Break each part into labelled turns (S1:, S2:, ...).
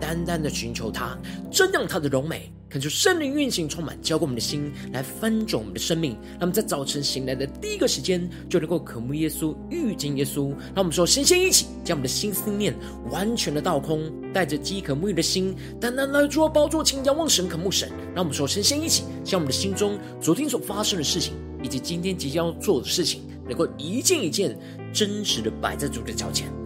S1: 单单的寻求他，瞻仰他的荣美。恳求圣灵运行，充满浇灌我们的心，来翻转我们的生命。让我们在早晨醒来的第一个时间，就能够渴慕耶稣，遇见耶稣。让我们说，先先一起将我们的心思念完全的倒空，带着饥渴沐浴的心，单单来做包座前仰望神，渴慕神。让我们说，先先一起将我们的心中昨天所发生的事情，以及今天即将要做的事情，能够一件一件真实的摆在主的脚前。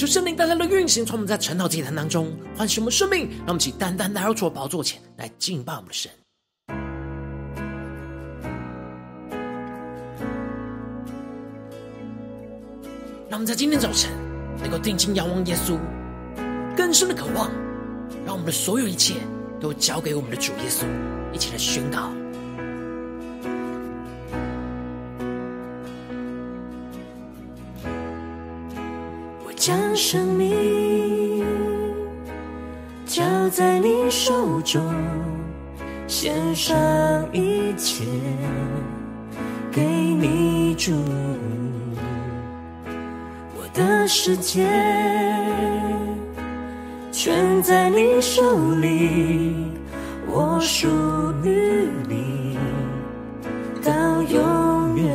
S1: 求圣灵单单的运行，从我们在晨祷祭坛当中唤醒我们生命，让我们起单单来到主的宝座前来敬拜我们的神。让我们在今天早晨能够定睛仰望耶稣，更深的渴望，让我们的所有一切都交给我们的主耶稣，一起来宣告。
S2: 将生命交在你手中，献上一切给你主。我的世界全在你手里，我属于你到永远。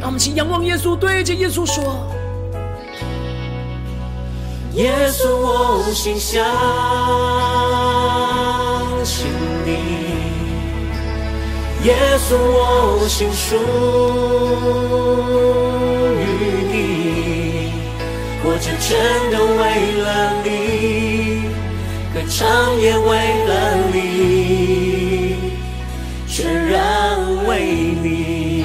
S1: 让我们请仰望耶稣，对着耶稣说。
S2: 耶稣，我心相信你；耶稣，我心属于你。活着真的为了你，歌唱也为了你，全然为你。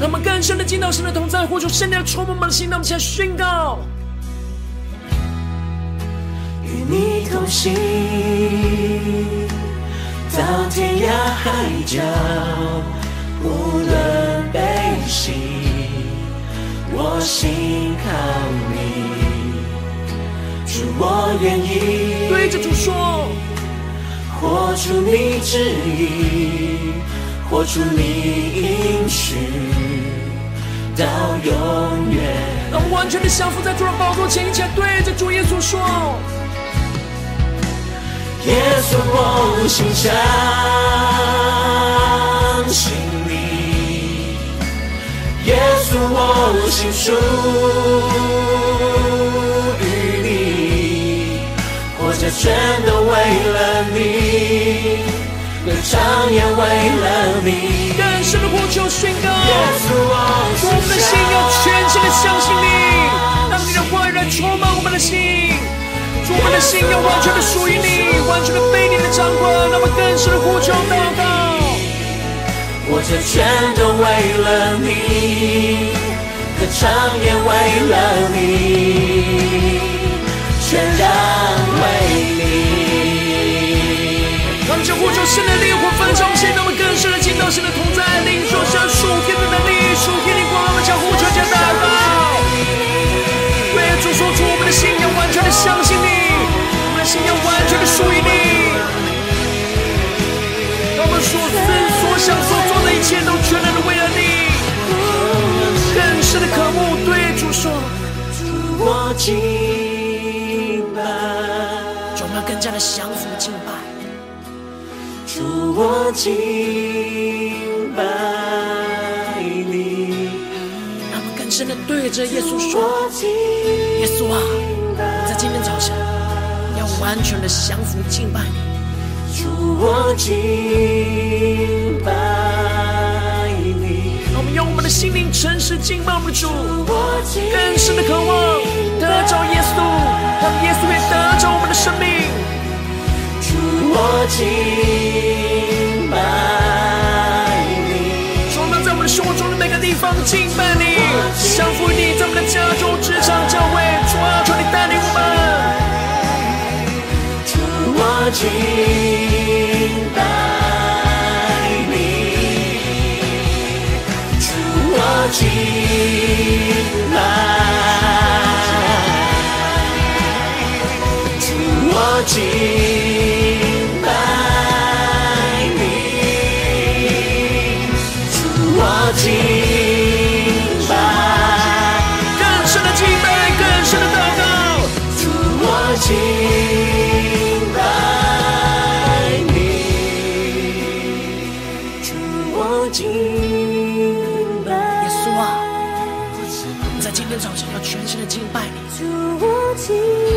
S1: 让我们更深的进到神的同在，活出圣灵充满我们的心，让我们现在宣告。
S2: 同行到天涯海角，无论悲喜，我心靠你，主我愿意
S1: 对着主说，
S2: 活出你旨意，活出你应许，到永远。
S1: 让我完全的降服在主的宝座前，一起对着主耶稣说。
S2: 耶稣，我心相信你；耶稣，我心属于你。活着全都为了你，歌唱也为了你。
S1: 更深的呼求宣告，
S2: 耶稣，我
S1: 我们的心要全心的相信你，让你的话语来充满我们的心。我们的心要完全的属于你，完全的被你的掌管，那么更深的呼求祷告。
S2: 我这全都为了你，歌唱也为了你，全然为你。
S1: 让我们将呼求神的烈火焚烧，现在我们更深的进到神的同在，领受神属天的能力，属天的光，让我们将呼。加说出我们的心要完全的相信你，我们的心要完全的属于你。让我们所思所想所做的一切都全然的为了你，更深的渴慕对主说，
S2: 主我敬拜，
S1: 我们要更加的降服敬拜，
S2: 主我敬。
S1: 让我们更深的对着耶稣说：耶稣啊，在今天早晨要完全的降服敬拜你。
S2: 主，我敬拜你。
S1: 让我们用我们的心灵诚实敬拜我们的主，更深的渴望得着耶稣，让耶稣也得着我们的生命。
S2: 主，我敬拜你。
S1: 主啊，在我们的生活中的每个地方敬拜你，降服你，在我们。的家中、职场、教会，主啊，求你带领我们。
S2: 我敬拜你，主，我敬拜，主，我敬
S1: 早晨要全心的敬拜你，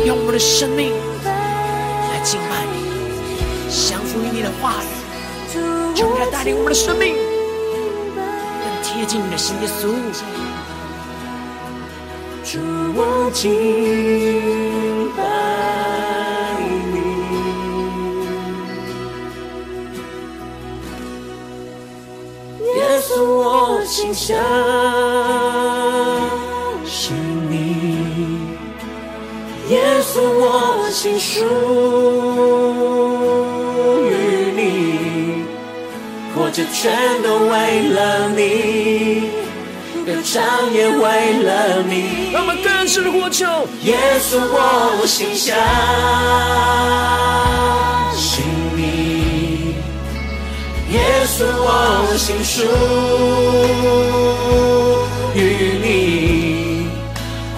S1: 用我们的生命来敬拜你，降服于你的话语，求你。来带领我们的生命更贴近你的心，耶稣。
S2: 主，我敬拜你，耶稣，我心想。我心属于你，活着全都为了你，歌唱也为了你。
S1: 让我们更深的呼求，
S2: 耶稣，我心相信你，耶稣，我心属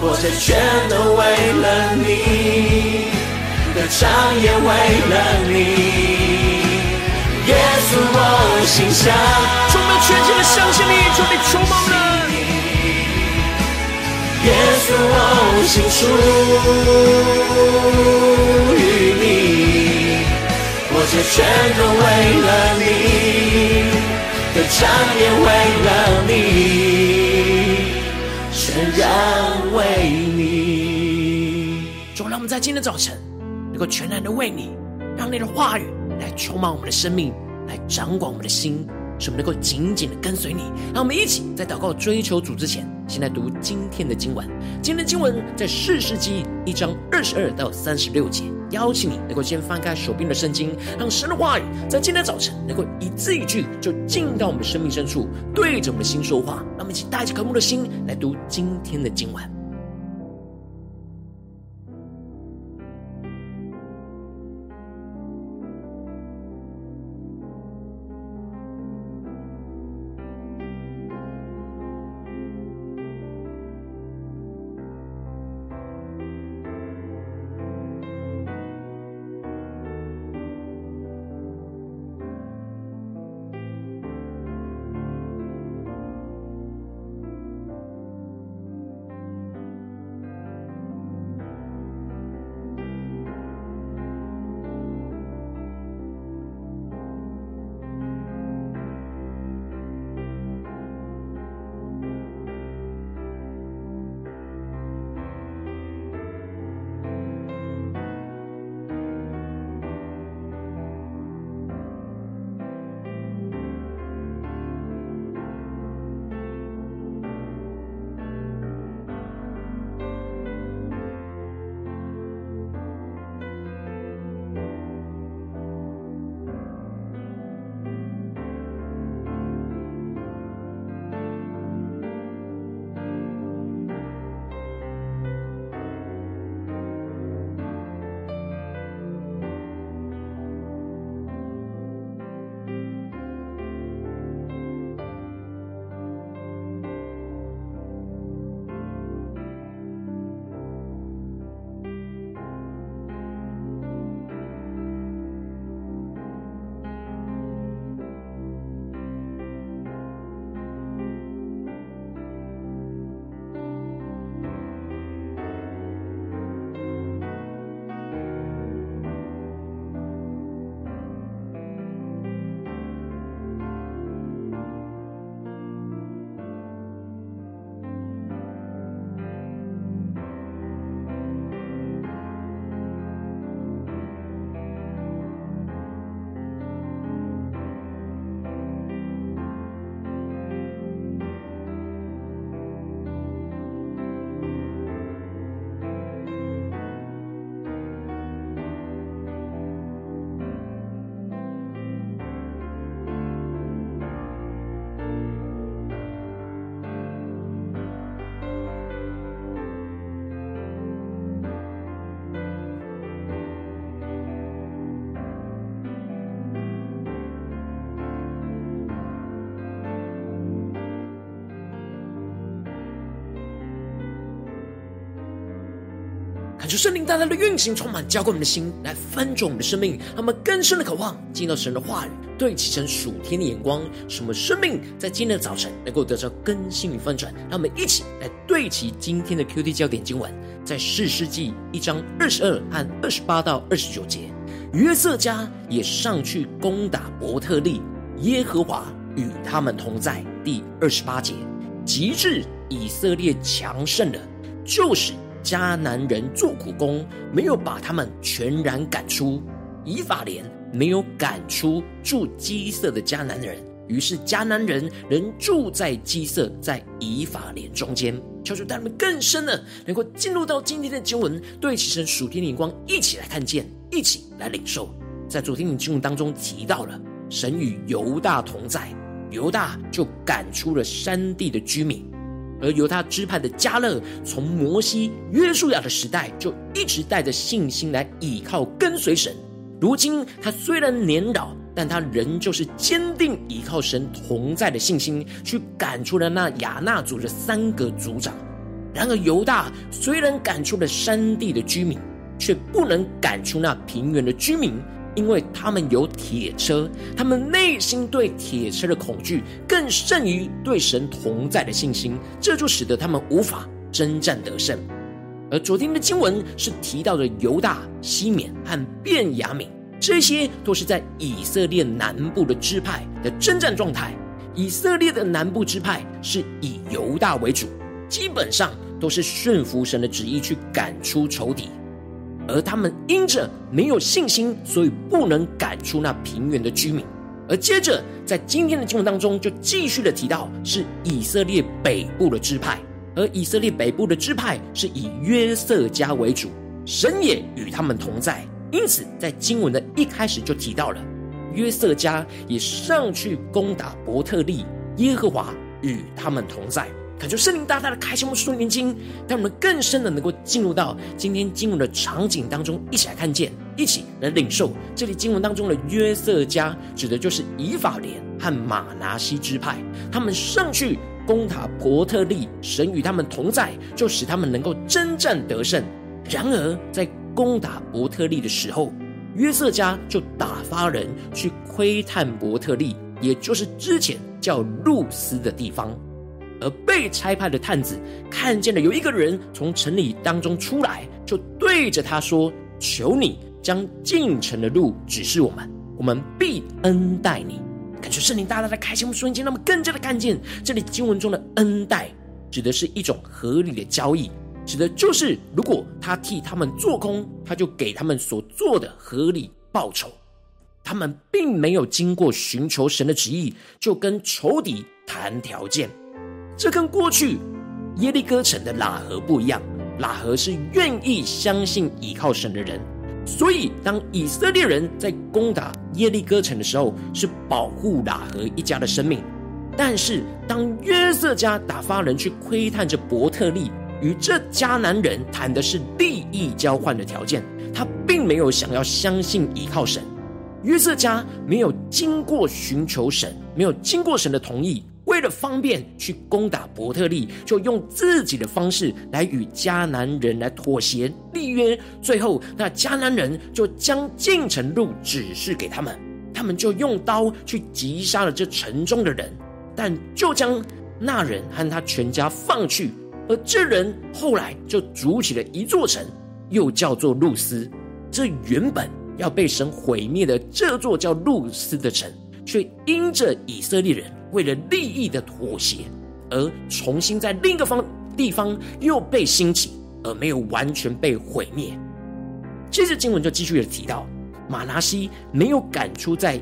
S2: 活着全都为了你。歌唱也为了你，耶稣，我心相，
S1: 充满全心的相信你，求你充满了。
S2: 耶稣，我心属于你，活着全都为了你，歌唱也为了你，全然为你。
S1: 主，让我们在今天早晨。能够全然的为你，让你的话语来充满我们的生命，来掌管我们的心，使我们能够紧紧的跟随你。让我们一起在祷告追求主之前，先来读今天的经文。今天的经文在士师记一章二十二到三十六节。邀请你能够先翻开手边的圣经，让神的话语在今天早晨能够一字一句就进到我们生命深处，对着我们的心说话。让我们一起带着渴慕的心来读今天的经文。求圣灵大大的运行，充满浇灌我们的心，来翻转我们的生命，让我们更深的渴望进到神的话语，对齐成属天的眼光，使我们生命在今天的早晨能够得到更新与翻转。让我们一起来对齐今天的 QT 焦点经文，在四世纪一章二十二和二十八到二十九节，约瑟家也上去攻打伯特利，耶和华与他们同在。第二十八节，极至以色列强盛了，就是。迦南人做苦工，没有把他们全然赶出。以法莲没有赶出住基色的迦南人，于是迦南人仍住在基色，在以法莲中间。求主带他们更深的，能够进入到今天的经文，对齐神属天的眼光，一起来看见，一起来领受。在昨天的经文当中提到了，神与犹大同在，犹大就赶出了山地的居民。而犹他支派的迦勒，从摩西、约书亚的时代就一直带着信心来倚靠跟随神。如今他虽然年老，但他仍旧是坚定倚靠神同在的信心，去赶出了那亚衲族的三个族长。然而犹大虽然赶出了山地的居民，却不能赶出那平原的居民。因为他们有铁车，他们内心对铁车的恐惧更胜于对神同在的信心，这就使得他们无法征战得胜。而昨天的经文是提到的犹大、西缅和便雅悯，这些都是在以色列南部的支派的征战状态。以色列的南部支派是以犹大为主，基本上都是顺服神的旨意去赶出仇敌。而他们因着没有信心，所以不能赶出那平原的居民。而接着在今天的经文当中，就继续的提到是以色列北部的支派，而以色列北部的支派是以约瑟家为主，神也与他们同在。因此，在经文的一开始就提到了约瑟家也上去攻打伯特利，耶和华与他们同在。感觉圣灵大大的开启我们属灵眼睛，让我们更深的能够进入到今天经文的场景当中，一起来看见，一起来领受。这里经文当中的约瑟家，指的就是以法莲和玛拿西支派，他们上去攻打伯特利，神与他们同在，就使他们能够征战得胜。然而在攻打伯特利的时候，约瑟家就打发人去窥探伯特利，也就是之前叫露丝的地方。而被差派的探子看见了有一个人从城里当中出来，就对着他说：“求你将进城的路指示我们，我们必恩待你。”感觉圣灵大大的开启我们瞬间，那么更加的看见这里经文中的恩待，指的是一种合理的交易，指的就是如果他替他们做工，他就给他们所做的合理报酬。他们并没有经过寻求神的旨意，就跟仇敌谈条件。这跟过去耶利哥城的喇合不一样，喇合是愿意相信依靠神的人，所以当以色列人在攻打耶利哥城的时候，是保护喇合一家的生命。但是当约瑟家打发人去窥探着伯特利，与这迦南人谈的是利益交换的条件，他并没有想要相信依靠神。约瑟家没有经过寻求神，没有经过神的同意。为了方便去攻打伯特利，就用自己的方式来与迦南人来妥协立约。最后，那迦南人就将进城路指示给他们，他们就用刀去击杀了这城中的人，但就将那人和他全家放去。而这人后来就筑起了一座城，又叫做路斯。这原本要被神毁灭的这座叫路斯的城，却因着以色列人。为了利益的妥协，而重新在另一个方地方又被兴起，而没有完全被毁灭。接着经文就继续的提到，玛拿西没有赶出在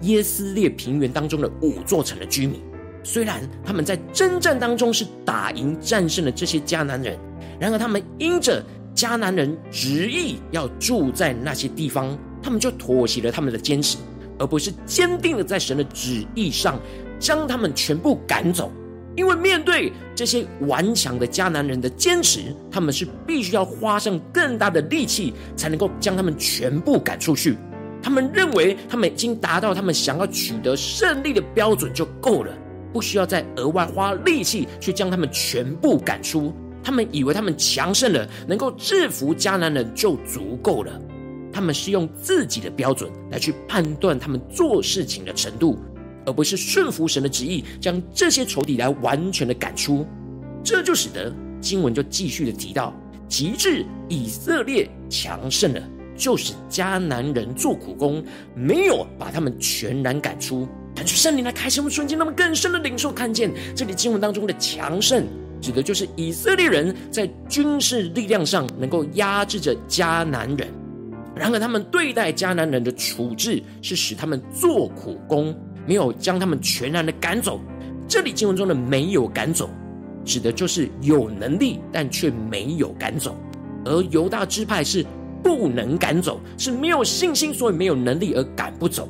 S1: 耶斯列平原当中的五座城的居民，虽然他们在征战当中是打赢战胜了这些迦南人，然而他们因着迦南人执意要住在那些地方，他们就妥协了他们的坚持，而不是坚定的在神的旨意上。将他们全部赶走，因为面对这些顽强的迦南人的坚持，他们是必须要花上更大的力气，才能够将他们全部赶出去。他们认为他们已经达到他们想要取得胜利的标准就够了，不需要再额外花力气去将他们全部赶出。他们以为他们强盛了，能够制服迦南人就足够了。他们是用自己的标准来去判断他们做事情的程度，而不是顺服神的旨意，将这些仇敌来完全的赶出。这就使得经文就继续的提到，及至以色列强盛了，就是迦南人做苦工，没有把他们全然赶出。感谢圣灵来开启我们瞬间，那么更深的领受看见这里经文当中的强盛。指的就是以色列人在军事力量上能够压制着迦南人，然而他们对待迦南人的处置是使他们做苦工，没有将他们全然的赶走。这里经文中的没有赶走，指的就是有能力但却没有赶走；而犹大支派是不能赶走，是没有信心，所以没有能力而赶不走。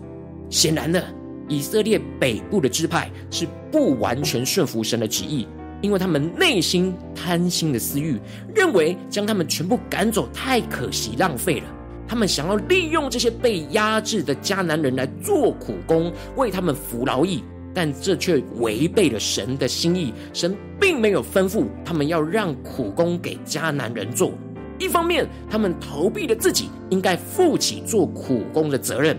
S1: 显然的，以色列北部的支派是不完全顺服神的旨意。因为他们内心贪心的私欲，认为将他们全部赶走太可惜浪费了。他们想要利用这些被压制的迦南人来做苦工，为他们服劳役，但这却违背了神的心意。神并没有吩咐他们要让苦工给迦南人做。一方面，他们逃避了自己应该负起做苦工的责任。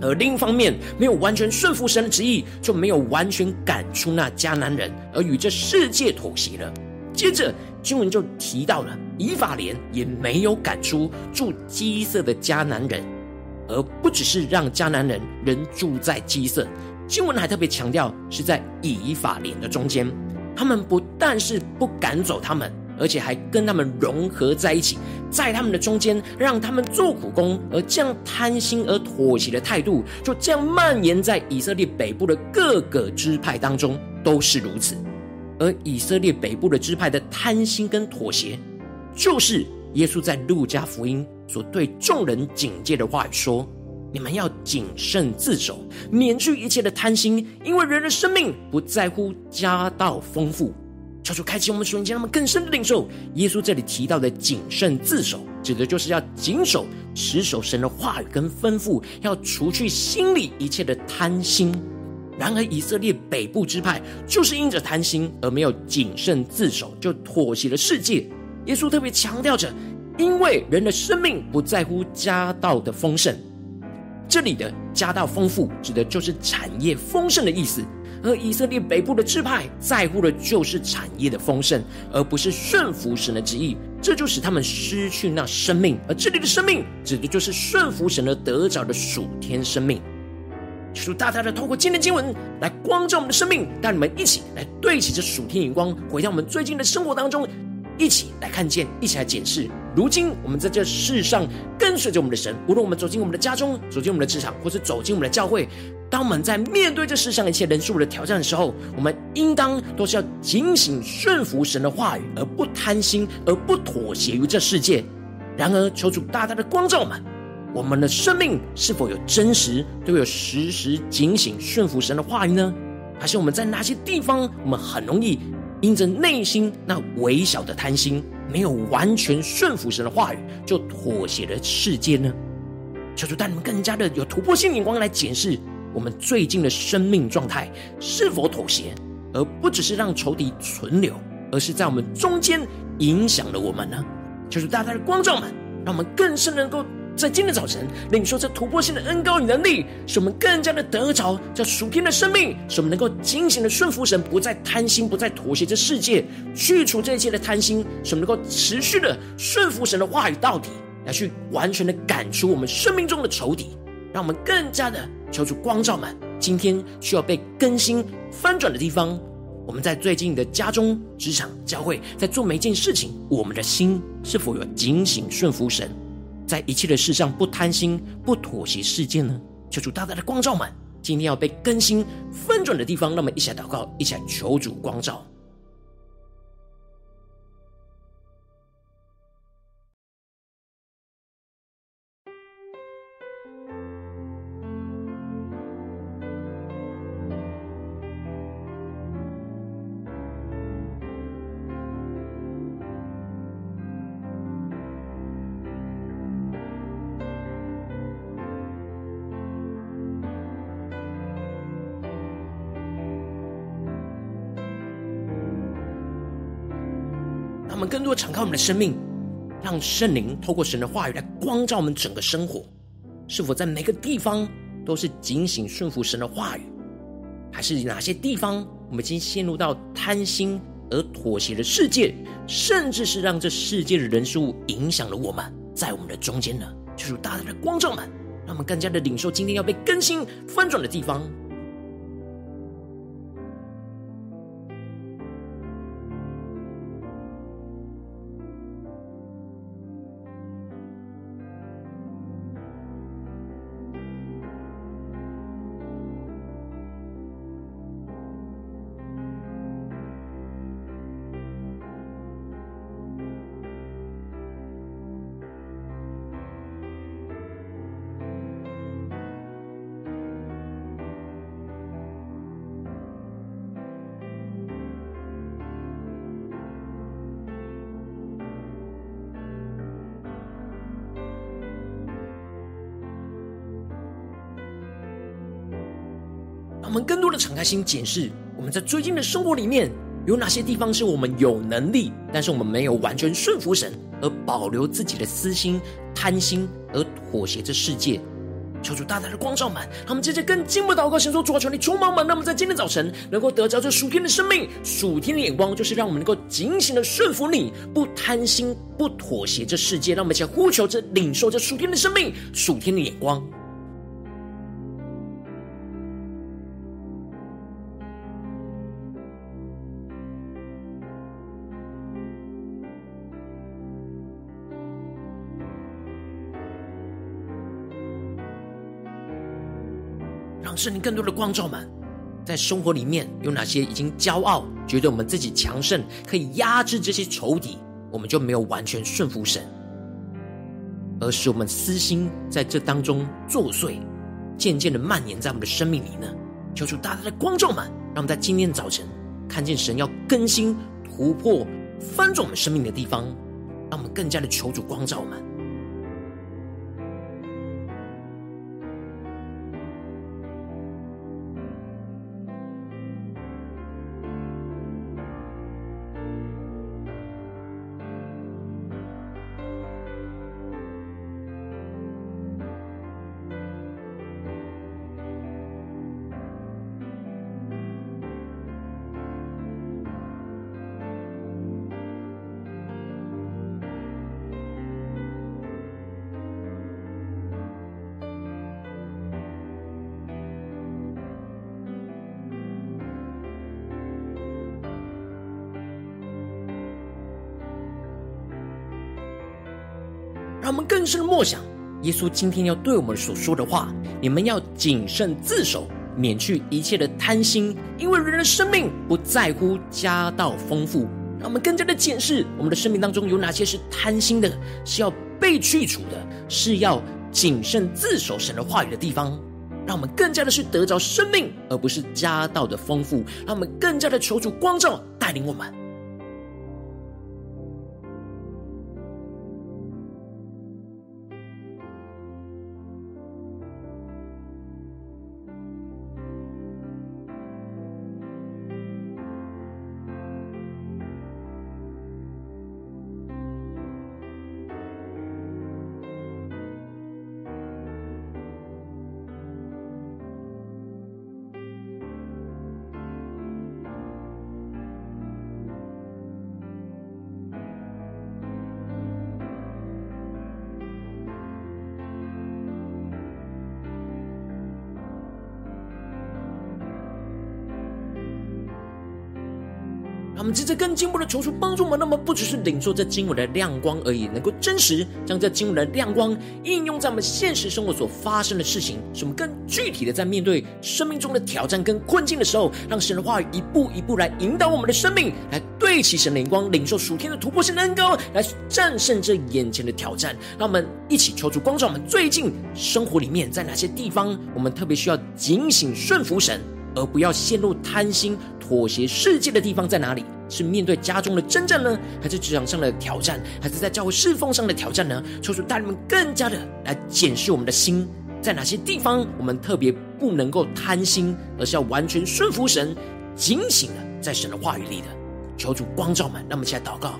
S1: 而另一方面，没有完全顺服神的旨意，就没有完全赶出那迦南人，而与这世界妥协了。接着经文就提到了以法莲也没有赶出住基色的迦南人，而不只是让迦南人人住在基色，经文还特别强调是在以法莲的中间，他们不但是不赶走他们。而且还跟他们融合在一起，在他们的中间，让他们做苦工，而这样贪心而妥协的态度，就这样蔓延在以色列北部的各个支派当中，都是如此。而以色列北部的支派的贪心跟妥协，就是耶稣在路加福音所对众人警戒的话语说：“你们要谨慎自守，免去一切的贪心，因为人的生命不在乎家道丰富。”求主开启我们瞬间，让我们更深的领受耶稣这里提到的谨慎自守，指的就是要谨守、持守神的话语跟吩咐，要除去心里一切的贪心。然而，以色列北部支派就是因着贪心而没有谨慎自守，就妥协了世界。耶稣特别强调着，因为人的生命不在乎家道的丰盛，这里的家道丰富指的就是产业丰盛的意思。而以色列北部的支派在乎的就是产业的丰盛，而不是顺服神的旨意，这就使他们失去那生命。而这里的生命，指的就是顺服神而得着的属天生命。求大大的透过今天经文来光照我们的生命，带你们一起来对齐这属天眼光，回到我们最近的生活当中，一起来看见，一起来检视。如今我们在这世上跟随着我们的神，无论我们走进我们的家中，走进我们的职场，或是走进我们的教会。当我们在面对这世上一切人事物的挑战的时候，我们应当都是要警醒顺服神的话语，而不贪心，而不妥协于这世界。然而，求主大大的光照我们，我们的生命是否有真实都有时时警醒顺服神的话语呢？还是我们在哪些地方，我们很容易因着内心那微小的贪心，没有完全顺服神的话语，就妥协了世界呢？求主带你们更加的有突破性眼光来检视。我们最近的生命状态是否妥协，而不只是让仇敌存留，而是在我们中间影响了我们呢？求主大大的光照们，让我们更是能够在今天早晨领受这突破性的恩膏与能力，使我们更加的得着这属天的生命，使我们能够警醒的顺服神，不再贪心，不再妥协这世界，去除这一切的贪心，使我们能够持续的顺服神的话语到底，来去完全的赶出我们生命中的仇敌。让我们更加的求主光照们，今天需要被更新翻转的地方。我们在最近的家中、职场、教会，在做每一件事情，我们的心是否有警醒顺服神，在一切的事上不贪心、不妥协世界呢？求主大大的光照满，今天要被更新翻转的地方，那么一起来祷告，一起来求主光照。生命，让圣灵透过神的话语来光照我们整个生活。是否在每个地方都是警醒顺服神的话语，还是哪些地方我们已经陷入到贪心而妥协的世界，甚至是让这世界的人事物影响了我们，在我们的中间呢？就是大大的光照们，让我们更加的领受今天要被更新翻转的地方。我们更多的敞开心检视，我们在最近的生活里面有哪些地方是我们有能力，但是我们没有完全顺服神，而保留自己的私心、贪心，而妥协这世界。求主大大的光照满，他们接着更进一步祷告，神说：主啊，求你充满满，那么在今天早晨能够得着这属天的生命、属天的眼光，就是让我们能够警醒的顺服你，不贪心、不妥协这世界。让我们一起呼求着、领受着属天的生命、属天的眼光。圣灵更多的光照们，在生活里面有哪些已经骄傲，觉得我们自己强盛，可以压制这些仇敌，我们就没有完全顺服神，而使我们私心在这当中作祟，渐渐的蔓延在我们的生命里呢？求主大大的光照们，让我们在今天早晨看见神要更新、突破、翻转我们生命的地方，让我们更加的求主光照们。耶稣今天要对我们所说的话：你们要谨慎自守，免去一切的贪心，因为人的生命不在乎家道丰富。让我们更加的检视我们的生命当中有哪些是贪心的，是要被去除的，是要谨慎自守神的话语的地方。让我们更加的去得着生命，而不是家道的丰富。让我们更加的求主光照带领我们。们接着更进一步的求出帮助我们，那么不只是领受这经文的亮光而已，能够真实将这经文的亮光应用在我们现实生活所发生的事情，使我们更具体的在面对生命中的挑战跟困境的时候，让神的话语一步一步来引导我们的生命，来对齐神灵光，领受属天的突破性的恩膏，来战胜这眼前的挑战。让我们一起求主光照我们最近生活里面在哪些地方，我们特别需要警醒顺服神，而不要陷入贪心。妥协世界的地方在哪里？是面对家中的征战呢，还是职场上的挑战，还是在教会侍奉上的挑战呢？求主带领们更加的来检视我们的心，在哪些地方我们特别不能够贪心，而是要完全顺服神，警醒的在神的话语里的。求主光照们，让我们一起来祷告。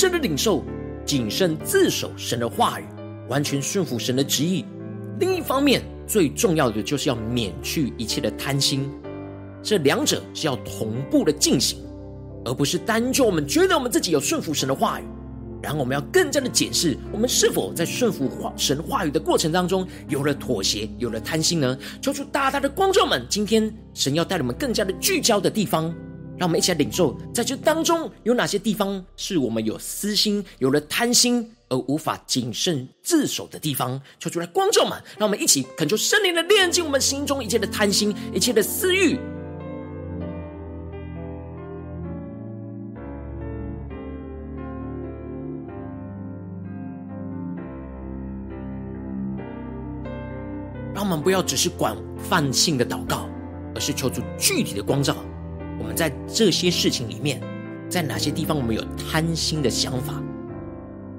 S1: 深的领受谨慎自守神的话语，完全顺服神的旨意。另一方面，最重要的就是要免去一切的贪心，这两者是要同步的进行，而不是单就我们觉得我们自己有顺服神的话语。然后我们要更加的检视，我们是否在顺服神话语的过程当中，有了妥协，有了贪心呢？求主大大的光照们，今天神要带我们更加的聚焦的地方，让我们一起来领受，在这当中有哪些地方是我们有私心、有了贪心而无法谨慎自守的地方？求主来光照们，让我们一起恳求圣灵的炼净我们心中一切的贪心、一切的私欲。让我们不要只是广泛性的祷告，而是求主具体的光照。在这些事情里面，在哪些地方我们有贪心的想法？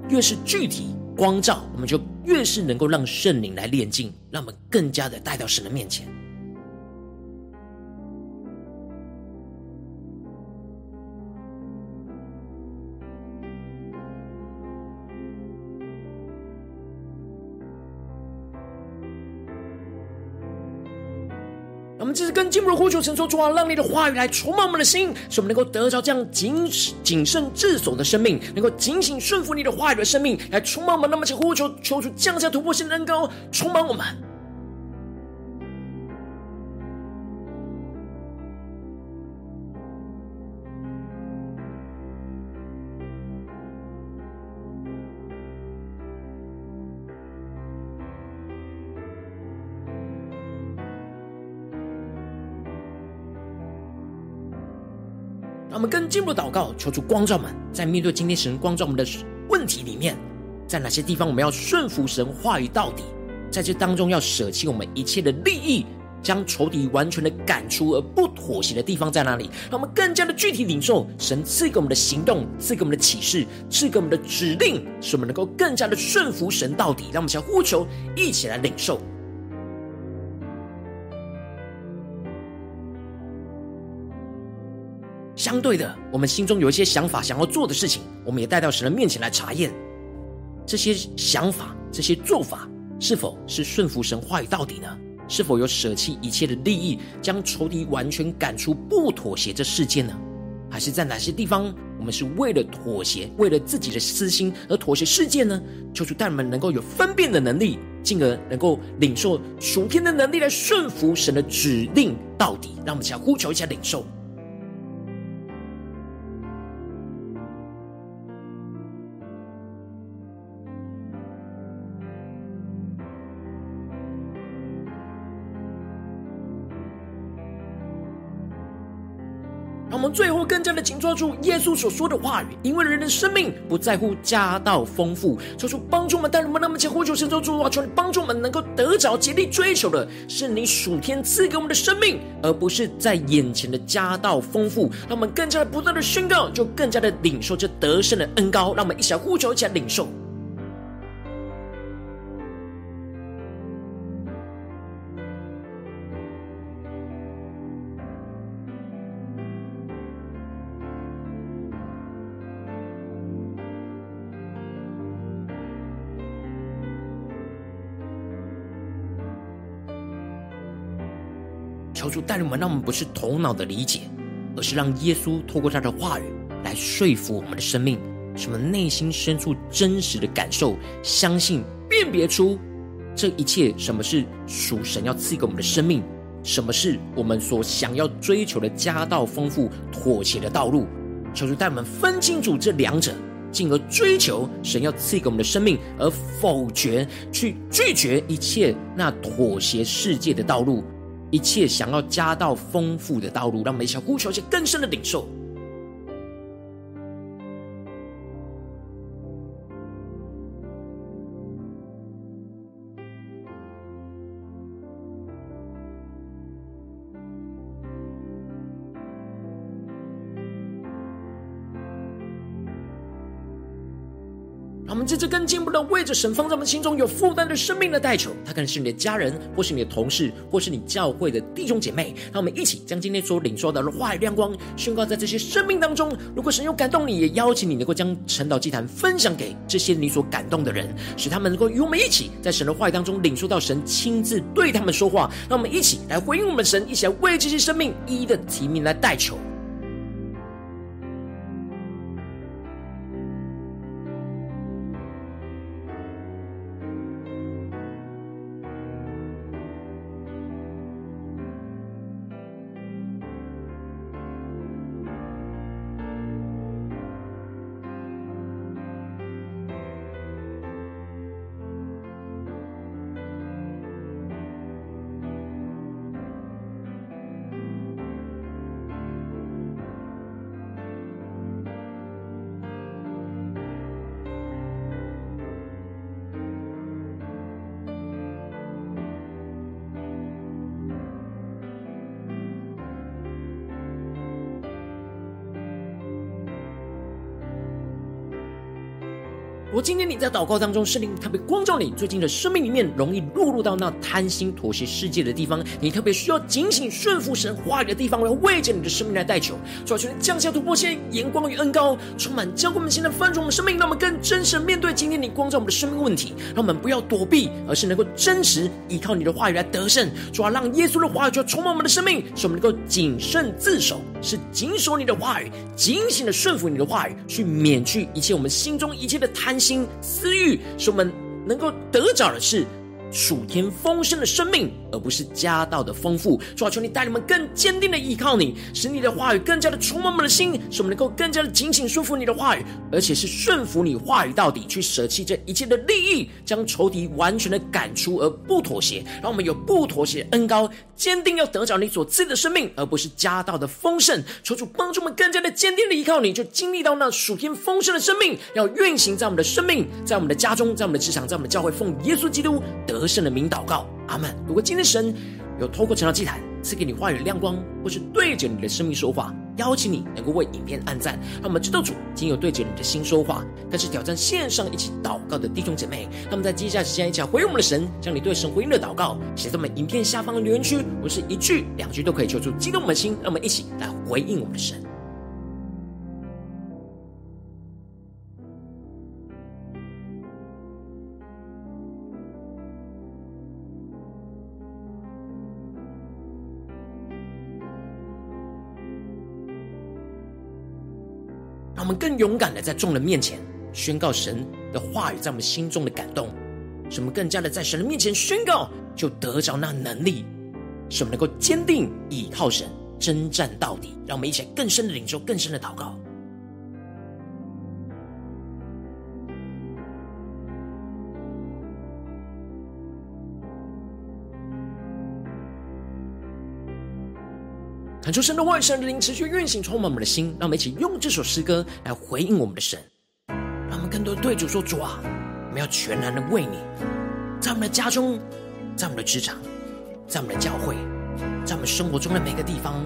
S1: 越是具体光照，我们就越是能够让圣灵来炼净，让我们更加的带到神的面前。这是跟进步的呼求，承受主啊，让你的话语来充满我们的心，使我们能够得着这样谨谨慎自守的生命，能够警醒顺服你的话语的生命，来充满我们。那么，请呼求，求主降下突破性的恩膏，充满我们。我们更进一步祷告，求主光照们，在面对今天神光照我们的问题里面，在哪些地方我们要顺服神话语到底？在这当中要舍弃我们一切的利益，将仇敌完全的赶出，而不妥协的地方在哪里？让我们更加的具体领受神赐给我们的行动，赐给我们的启示，赐给我们的指令，使我们能够更加的顺服神到底。让我们先呼求，一起来领受。相对的，我们心中有一些想法，想要做的事情，我们也带到神的面前来查验。这些想法、这些做法，是否是顺服神话语到底呢？是否有舍弃一切的利益，将仇敌完全赶出，不妥协这世界呢？还是在哪些地方，我们是为了妥协，为了自己的私心而妥协世界呢？求主带我们能够有分辨的能力，进而能够领受属天的能力来顺服神的指令到底。让我们一起来呼求一下领受。我们最后更加的紧抓住耶稣所说的话语，因为人的生命不在乎家道丰富。求主帮助我们，带领我们，那么前呼求神州主啊，求你帮助我们能够得着竭力追求的是你属天赐给我们的生命，而不是在眼前的家道丰富。让我们更加的不断的宣告，就更加的领受这得胜的恩膏。让我们一起来呼求，一起来领受。求主带领我们，让我们不是头脑的理解，而是让耶稣透过他的话语来说服我们的生命，什么内心深处真实的感受、相信、辨别出这一切，什么是属神要赐给我们的生命，什么是我们所想要追求的家道丰富、妥协的道路。求主带我们分清楚这两者，进而追求神要赐给我们的生命，而否决去拒绝一切那妥协世界的道路。一切想要加到丰富的道路，让我们一起呼求一些更深的领受。更进一步的为着神放在我们心中有负担的生命的代求，他可能是你的家人，或是你的同事，或是你教会的弟兄姐妹。让我们一起将今天所领受到的话语亮光宣告在这些生命当中。如果神有感动你，也邀请你能够将晨祷祭坛分享给这些你所感动的人，使他们能够与我们一起在神的话语当中领受到神亲自对他们说话。让我们一起来回应我们神，一起来为这些生命一一的提名来代求。在祷告当中，圣灵特别光照你，最近的生命里面容易落入到那贪心妥协世界的地方，你特别需要警醒顺服神话语的地方，来为着你的生命来代求，主啊，求你降下突破线，眼光与恩膏，充满教灌我们现在翻转我们生命，让我们更真实面对今天你光照我们的生命问题，让我们不要躲避，而是能够真实依靠你的话语来得胜。主啊，让耶稣的话语就充满我们的生命，使我们能够谨慎自守，是谨守你的话语，警醒的顺服你的话语，去免去一切我们心中一切的贪心私欲，使我们能够得着的事属天丰盛的生命，而不是家道的丰富。主啊，求你带领我们更坚定的依靠你，使你的话语更加的充满我们的心，使我们能够更加的紧紧顺服你的话语，而且是顺服你话语到底，去舍弃这一切的利益，将仇敌完全的赶出，而不妥协。让我们有不妥协的恩膏，坚定要得着你所赐的生命，而不是家道的丰盛。求主帮助我们更加的坚定的依靠你，就经历到那属天丰盛的生命，要运行在我们的生命，在我们的家中，在我们的职场，在我们的教会，奉耶稣基督得得胜的名祷告，阿门。如果今天神有透过晨祷祭坛赐给你话语的亮光，或是对着你的生命说话，邀请你能够为影片按赞，让我们知道主今有对着你的心说话。但是挑战线上一起祷告的弟兄姐妹，那么在接下来时间一起来回应我们的神，将你对神回应的祷告写在我们影片下方的留言区，不是一句两句都可以求出激动我们的心，让我们一起来回应我们的神。更勇敢的在众人面前宣告神的话语，在我们心中的感动，使我们更加的在神的面前宣告，就得着那能力，使我们能够坚定倚靠神，征战到底。让我们一起来更深的领受，更深的祷告。求神的万、神灵持续运行，充满我们的心。让我们一起用这首诗歌来回应我们的神，让我们更多对主说：“主啊，我们要全然的为你，在我们的家中，在我们的职场，在我们的教会，在我们生活中的每个地方，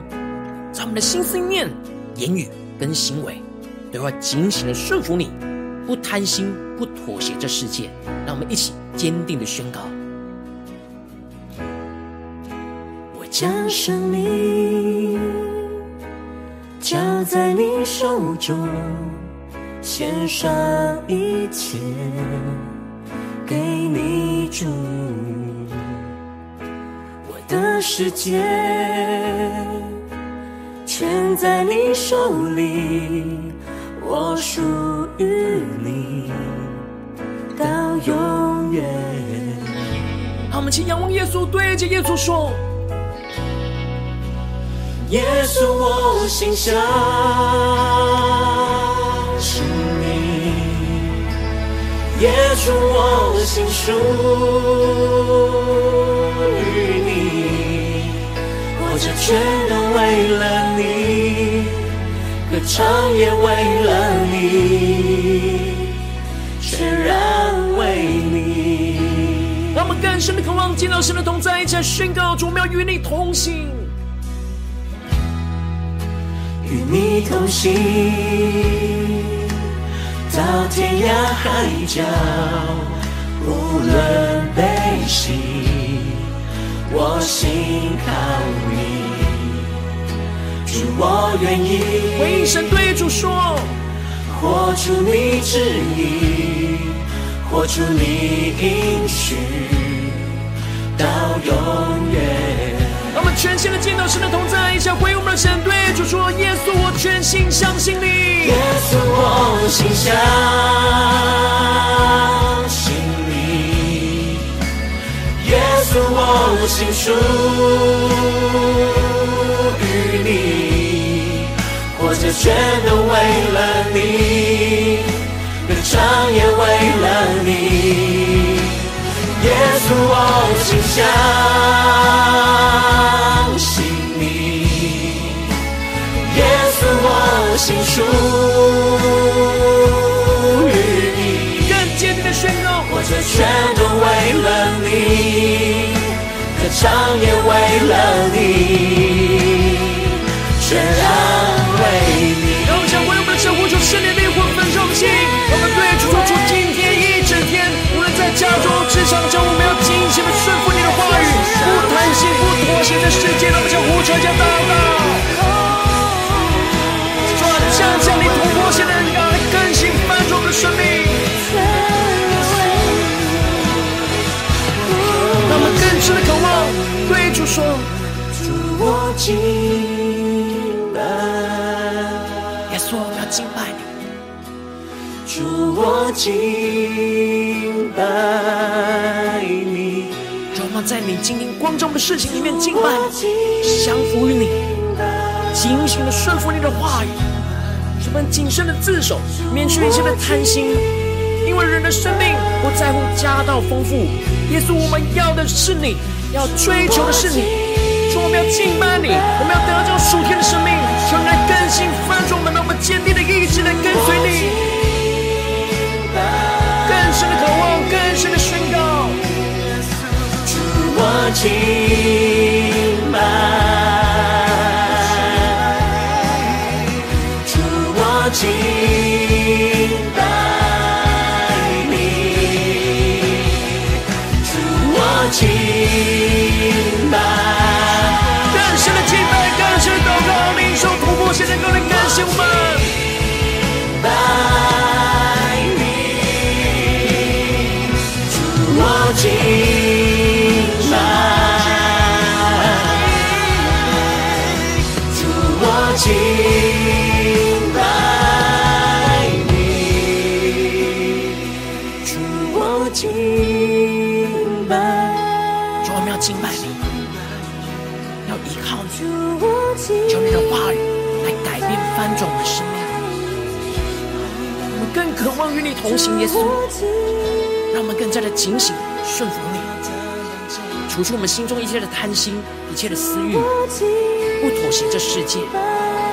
S1: 在我们的心思念、言语跟行为，都要紧紧的顺服你，不贪心，不妥协这世界。让我们一起坚定的宣告。”
S2: 将生命交在你手中，献上一切给你主。我的世界全在你手里，我属于你到永远。
S1: 好，我们请仰望耶稣，对着耶稣说。
S2: 耶稣，我心想是你。耶稣，我心属于你。活着全都为了你，歌唱也为了你，全然为你。
S1: 让我们更深的渴望见到神的同在，一起宣告：主，我们要与你同行。
S2: 你同行，到天涯海角，无论悲喜，我心靠你。主，我愿意
S1: 回应神对主说，
S2: 活出你旨意，活出你应许，到永
S1: 全心的见到神的同在，一起回我们的神对主说：耶稣，我全心相信你。
S2: 耶稣，我心相信你。耶稣，我心属于你，活着全都为了你，歌唱也为了你。耶稣，我心相心属于你。
S1: 更坚定的宣告，
S2: 我这全都为了你，歌唱也为了你，全然为你。
S1: 让我们将为我们的神呼求圣灵灵魂焚烧我们心，我们对主说出今天一整天，无论在家中、职场中，我们要尽心的顺服你的话语，不贪心、不妥协的世界，让我们将呼求、将祷告。说：主，
S2: 我敬拜。
S1: 耶稣，我要敬拜你。
S2: 主，我敬拜你。
S1: 让我们在你。今天光照的事情里面敬拜你，降服于你，警醒的顺服你。的话语，这般谨慎的自守，免去一切的贪心，因为人的生命不在乎家道丰富。耶稣，我们要的是你，要追求的是你，我们要敬拜你，我们要得到这属天的生命，求你来更新翻转我们，让我们坚定的意志来跟随你，更深的渴望，更深的宣告。
S2: 主，我敬拜。主，我敬
S1: 同行，耶稣，让我们更加的警醒顺服你，除去我们心中一切的贪心、一切的私欲，不妥协这世界，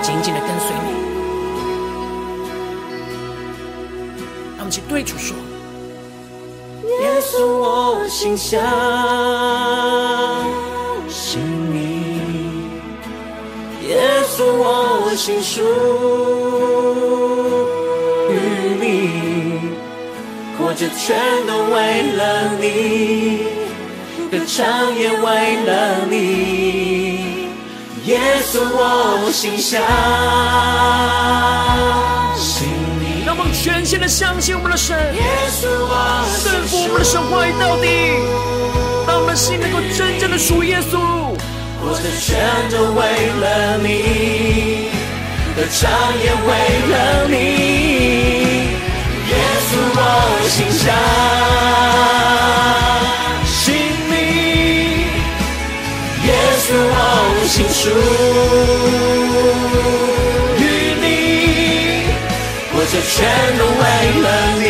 S1: 紧紧的跟随你。让我们去对主说。
S2: 耶稣，我心相信你。耶稣，我心属活着全都为了你，歌唱也为了你。耶稣，我心相信你。
S1: 让我们全心的相信我们的神。
S2: 耶稣，我
S1: 顺服我们的神话语到底，让我们的心能够真正的属耶稣。
S2: 活着全都为了你，歌唱也为了你。我心相信你。耶稣，我心属于你，活着全都为了你，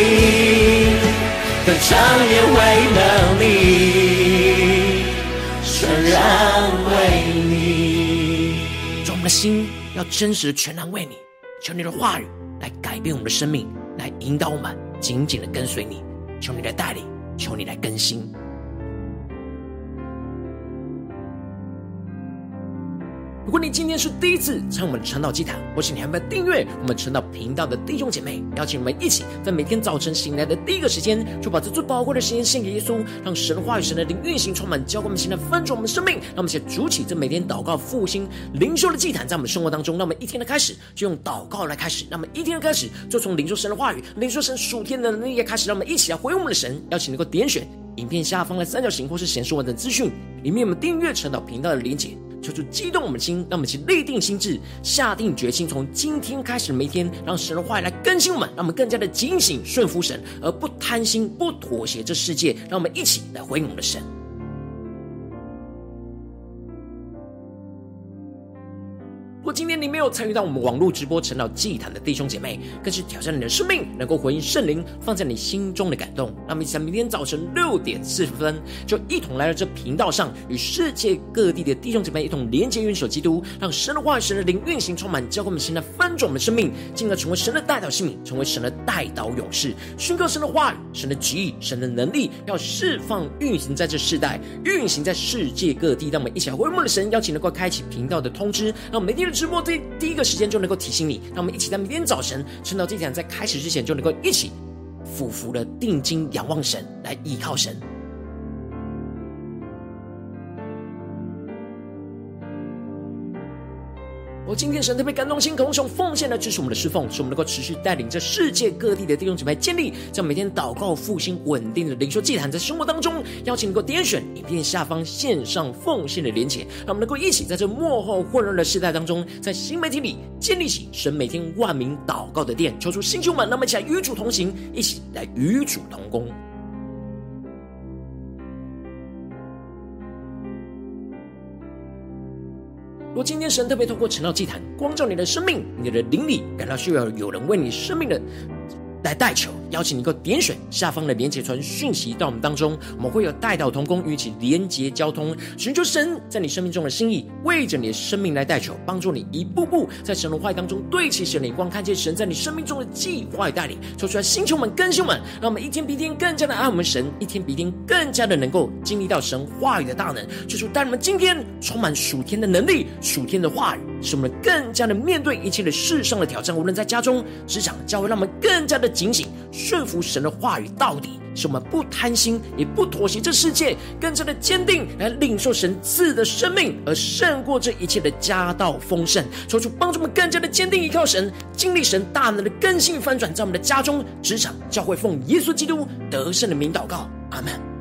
S2: 歌唱也为了你，全然为你。
S1: 我们的心要真实全然为你，求你的话语来改变我们的生命，来引导我们紧紧的跟随你。求你来带领，求你来更新。如果你今天是第一次参我们的晨祷祭坛，或是你还没有订阅我们晨祷频道的弟兄姐妹，邀请我们一起在每天早晨醒来的第一个时间，就把这最宝贵的时间献给耶稣，让神话语、神的灵运行充满，教灌我们现在翻转我们的生命。让我们一起筑起这每天祷告复兴灵修的祭坛，在我们生活当中。让我们一天的开始就用祷告来开始，让我们一天的开始就从灵修神的话语、灵修神属天的能力开始。让我们一起来回应我们的神，邀请能够点选影片下方的三角形或是显示文的资讯，里面我们订阅晨祷频道的连结。求主激动我们的心，让我们一起立定心智，下定决心，从今天开始每一天，让神的话语来更新我们，让我们更加的警醒顺服神，而不贪心、不妥协这世界。让我们一起来回应我们的神。今天你参与到我们网络直播成祷祭坛的弟兄姐妹，更是挑战你的生命，能够回应圣灵放在你心中的感动。那么，一起在明天早晨六点四十分，就一同来到这频道上，与世界各地的弟兄姐妹一同连接、元首基督，让神的话语、神的灵运行充满，教灌我们现在翻转我们的生命，进而成为神的代祷性命，成为神的代祷勇士，宣告神的话语、神的旨意、神的能力，要释放运行在这世代，运行在世界各地。让我们一起来回应我们的神，邀请能够开启频道的通知，让每天的。直播第第一个时间就能够提醒你，让我们一起在明天早晨趁到这一场在开始之前就能够一起俯伏的定睛仰望神，来依靠神。我今天神特别感动心，渴望奉献的就是我们的侍奉，使我们能够持续带领着世界各地的弟兄姊妹建立，这样每天祷告复兴稳定的灵修祭坛，在生活当中，邀请能够点选影片下方线上奉献的连结，让我们能够一起在这幕后混乱的时代当中，在新媒体里建立起神每天万名祷告的殿，求出星球们，让我们一起来与主同行，一起来与主同工。若今天神特别透过晨祷祭坛光照你的生命，你的灵里感到需要有人为你生命的来代求，邀请你够点选下方的连结传讯息到我们当中，我们会有代祷同工与其连结交通，寻求神在你生命中的心意，为着你的生命来代求，帮助你一步步在神的话语当中对齐神的光，看见神在你生命中的计划与带领，说出来星球们更新们，让我们一天比一天更加的爱我们神，一天比一天更加的能够经历到神话语的大能，就是带你们今天充满属天的能力，属天的话语。使我们更加的面对一切的世上的挑战，无论在家中、职场、教会，让我们更加的警醒，顺服神的话语到底。使我们不贪心，也不妥协这世界，更加的坚定来领受神赐的生命，而胜过这一切的家道丰盛。求主帮助我们更加的坚定依靠神，经历神大能的更新翻转，在我们的家中、职场、教会，奉耶稣基督得胜的名祷告，阿门。